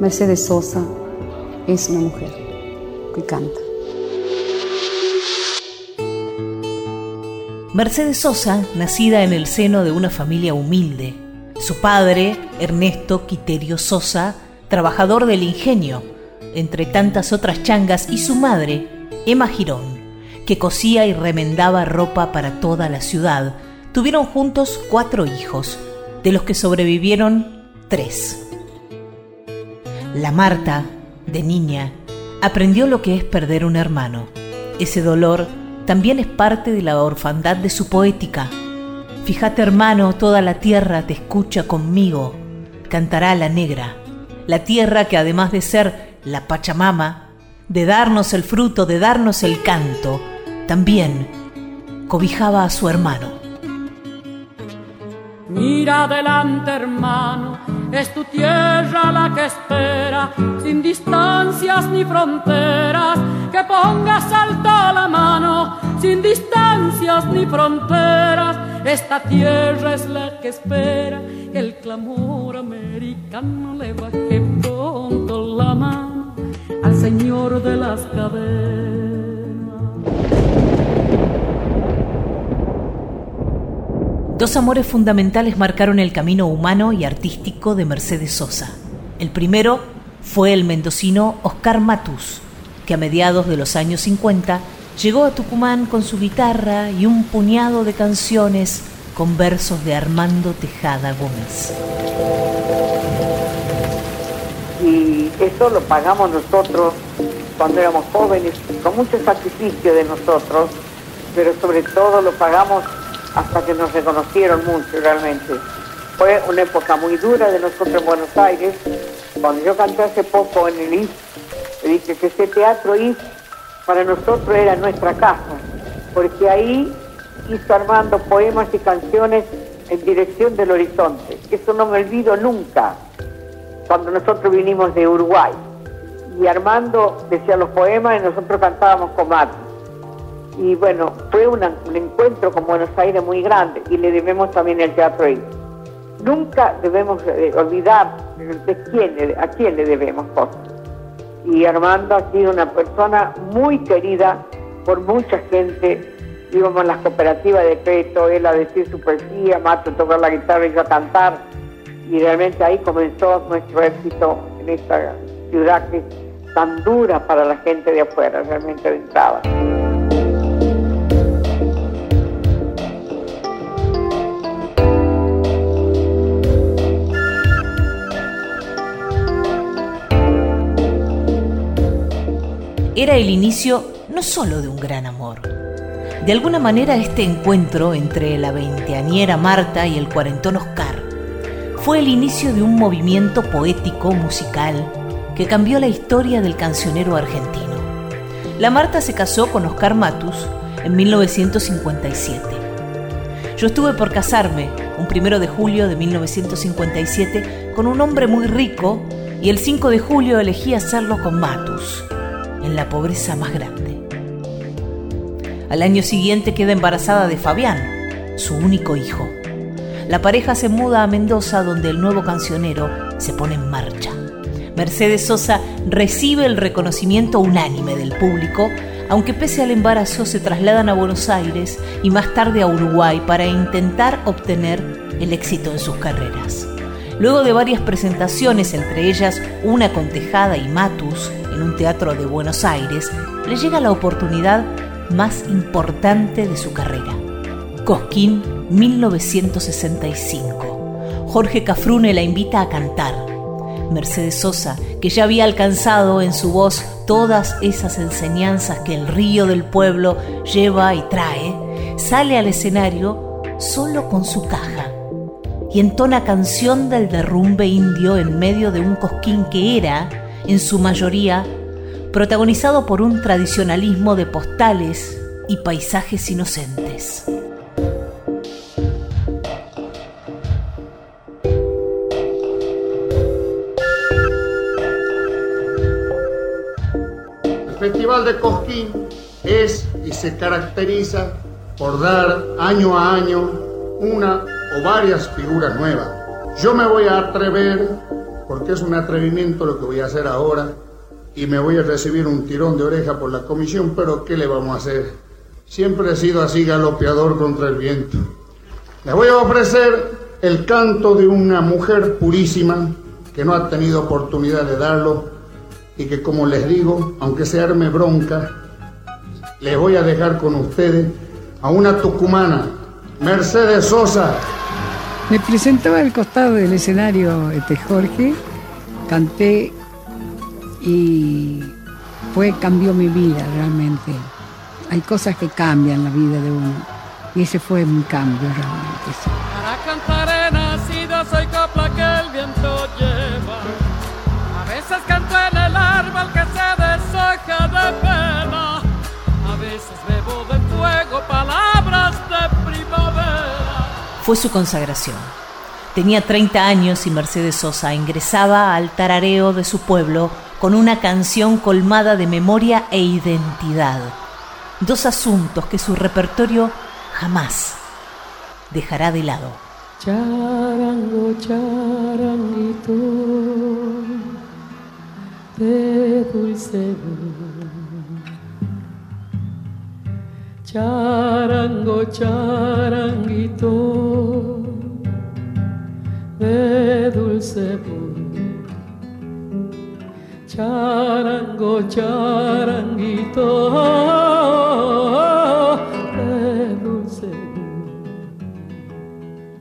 Mercedes Sosa es una mujer que canta. Mercedes Sosa, nacida en el seno de una familia humilde. Su padre, Ernesto Quiterio Sosa, trabajador del ingenio, entre tantas otras changas, y su madre, Emma Girón, que cosía y remendaba ropa para toda la ciudad. Tuvieron juntos cuatro hijos, de los que sobrevivieron tres. La Marta, de niña, aprendió lo que es perder un hermano. Ese dolor también es parte de la orfandad de su poética. Fíjate hermano, toda la tierra te escucha conmigo, cantará la negra, la tierra que además de ser la Pachamama, de darnos el fruto, de darnos el canto, también cobijaba a su hermano. Mira adelante hermano, es tu tierra la espera, sin distancias ni fronteras, que pongas alto la mano, sin distancias ni fronteras. Esta tierra es la que espera que el clamor americano le baje pronto la mano al Señor de las cadenas. Dos amores fundamentales marcaron el camino humano y artístico de Mercedes Sosa. El primero fue el mendocino Oscar Matus, que a mediados de los años 50 llegó a Tucumán con su guitarra y un puñado de canciones con versos de Armando Tejada Gómez. Y eso lo pagamos nosotros cuando éramos jóvenes, con mucho sacrificio de nosotros, pero sobre todo lo pagamos hasta que nos reconocieron mucho realmente. Fue una época muy dura de nosotros en Buenos Aires. Cuando yo canté hace poco en el IF, dije que ese teatro IF para nosotros era nuestra casa, porque ahí hizo Armando poemas y canciones en dirección del horizonte. Eso no me olvido nunca, cuando nosotros vinimos de Uruguay. Y Armando decía los poemas y nosotros cantábamos Martín y bueno, fue un encuentro con Buenos Aires muy grande y le debemos también el teatro ahí. Nunca debemos eh, olvidar de a quién le debemos cosas. Y Armando ha sido una persona muy querida por mucha gente. Íbamos a las cooperativas de crédito, él a decir su poesía, Mato a tocar la guitarra y yo a cantar. Y realmente ahí comenzó nuestro éxito en esta ciudad que es tan dura para la gente de afuera, realmente de entrada. Era el inicio no solo de un gran amor. De alguna manera este encuentro entre la veinteañera Marta y el cuarentón Oscar fue el inicio de un movimiento poético musical que cambió la historia del cancionero argentino. La Marta se casó con Oscar Matus en 1957. Yo estuve por casarme un primero de julio de 1957 con un hombre muy rico y el 5 de julio elegí hacerlo con Matus en la pobreza más grande. Al año siguiente queda embarazada de Fabián, su único hijo. La pareja se muda a Mendoza donde el nuevo cancionero se pone en marcha. Mercedes Sosa recibe el reconocimiento unánime del público, aunque pese al embarazo se trasladan a Buenos Aires y más tarde a Uruguay para intentar obtener el éxito en sus carreras. Luego de varias presentaciones, entre ellas una con Tejada y Matus, en un teatro de Buenos Aires, le llega la oportunidad más importante de su carrera. Cosquín 1965. Jorge Cafrune la invita a cantar. Mercedes Sosa, que ya había alcanzado en su voz todas esas enseñanzas que el río del pueblo lleva y trae, sale al escenario solo con su caja y entona canción del derrumbe indio en medio de un cosquín que era, en su mayoría, protagonizado por un tradicionalismo de postales y paisajes inocentes. El Festival de Cosquín es y se caracteriza por dar año a año una o varias figuras nuevas. Yo me voy a atrever porque es un atrevimiento lo que voy a hacer ahora y me voy a recibir un tirón de oreja por la comisión, pero ¿qué le vamos a hacer? Siempre he sido así galopeador contra el viento. Les voy a ofrecer el canto de una mujer purísima que no ha tenido oportunidad de darlo y que como les digo, aunque se arme bronca, les voy a dejar con ustedes a una tucumana, Mercedes Sosa. Me presentaba al costado del escenario este Jorge, canté y fue, cambió mi vida realmente. Hay cosas que cambian la vida de uno y ese fue mi cambio realmente. Para cantar he nacido, soy copla que el viento lleva. A veces canto en el árbol que se deshoja de pena. A veces bebo de fuego palabras. Fue su consagración. Tenía 30 años y Mercedes Sosa ingresaba al tarareo de su pueblo con una canción colmada de memoria e identidad. Dos asuntos que su repertorio jamás dejará de lado. Charango, charanguito de dulce Charango, charanguito de dulce Charango, charanguito de dulce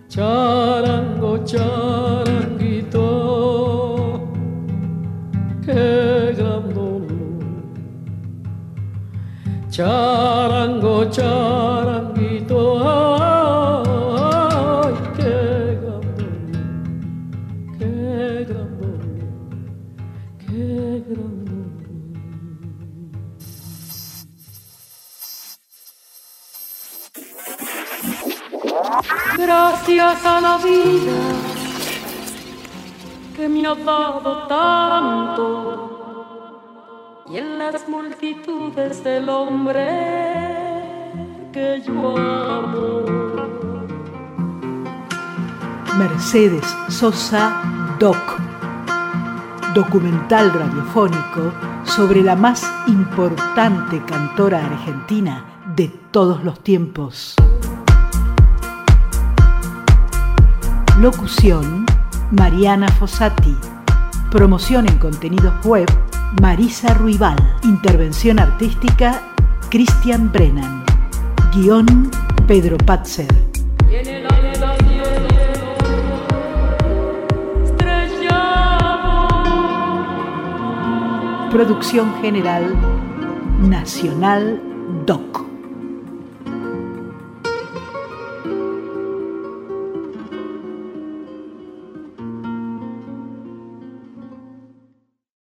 Charango, charanguito, qué gran dolor. Charango, charanguito, Gracias a la vida que me ha dado tanto y en las multitudes del hombre que yo amo. Mercedes Sosa Doc. Documental radiofónico sobre la más importante cantora argentina de todos los tiempos. Locución, Mariana Fossati. Promoción en contenidos web, Marisa Ruibal. Intervención artística, Christian Brennan. Guión, Pedro Patzer. Producción general, Nacional Doc.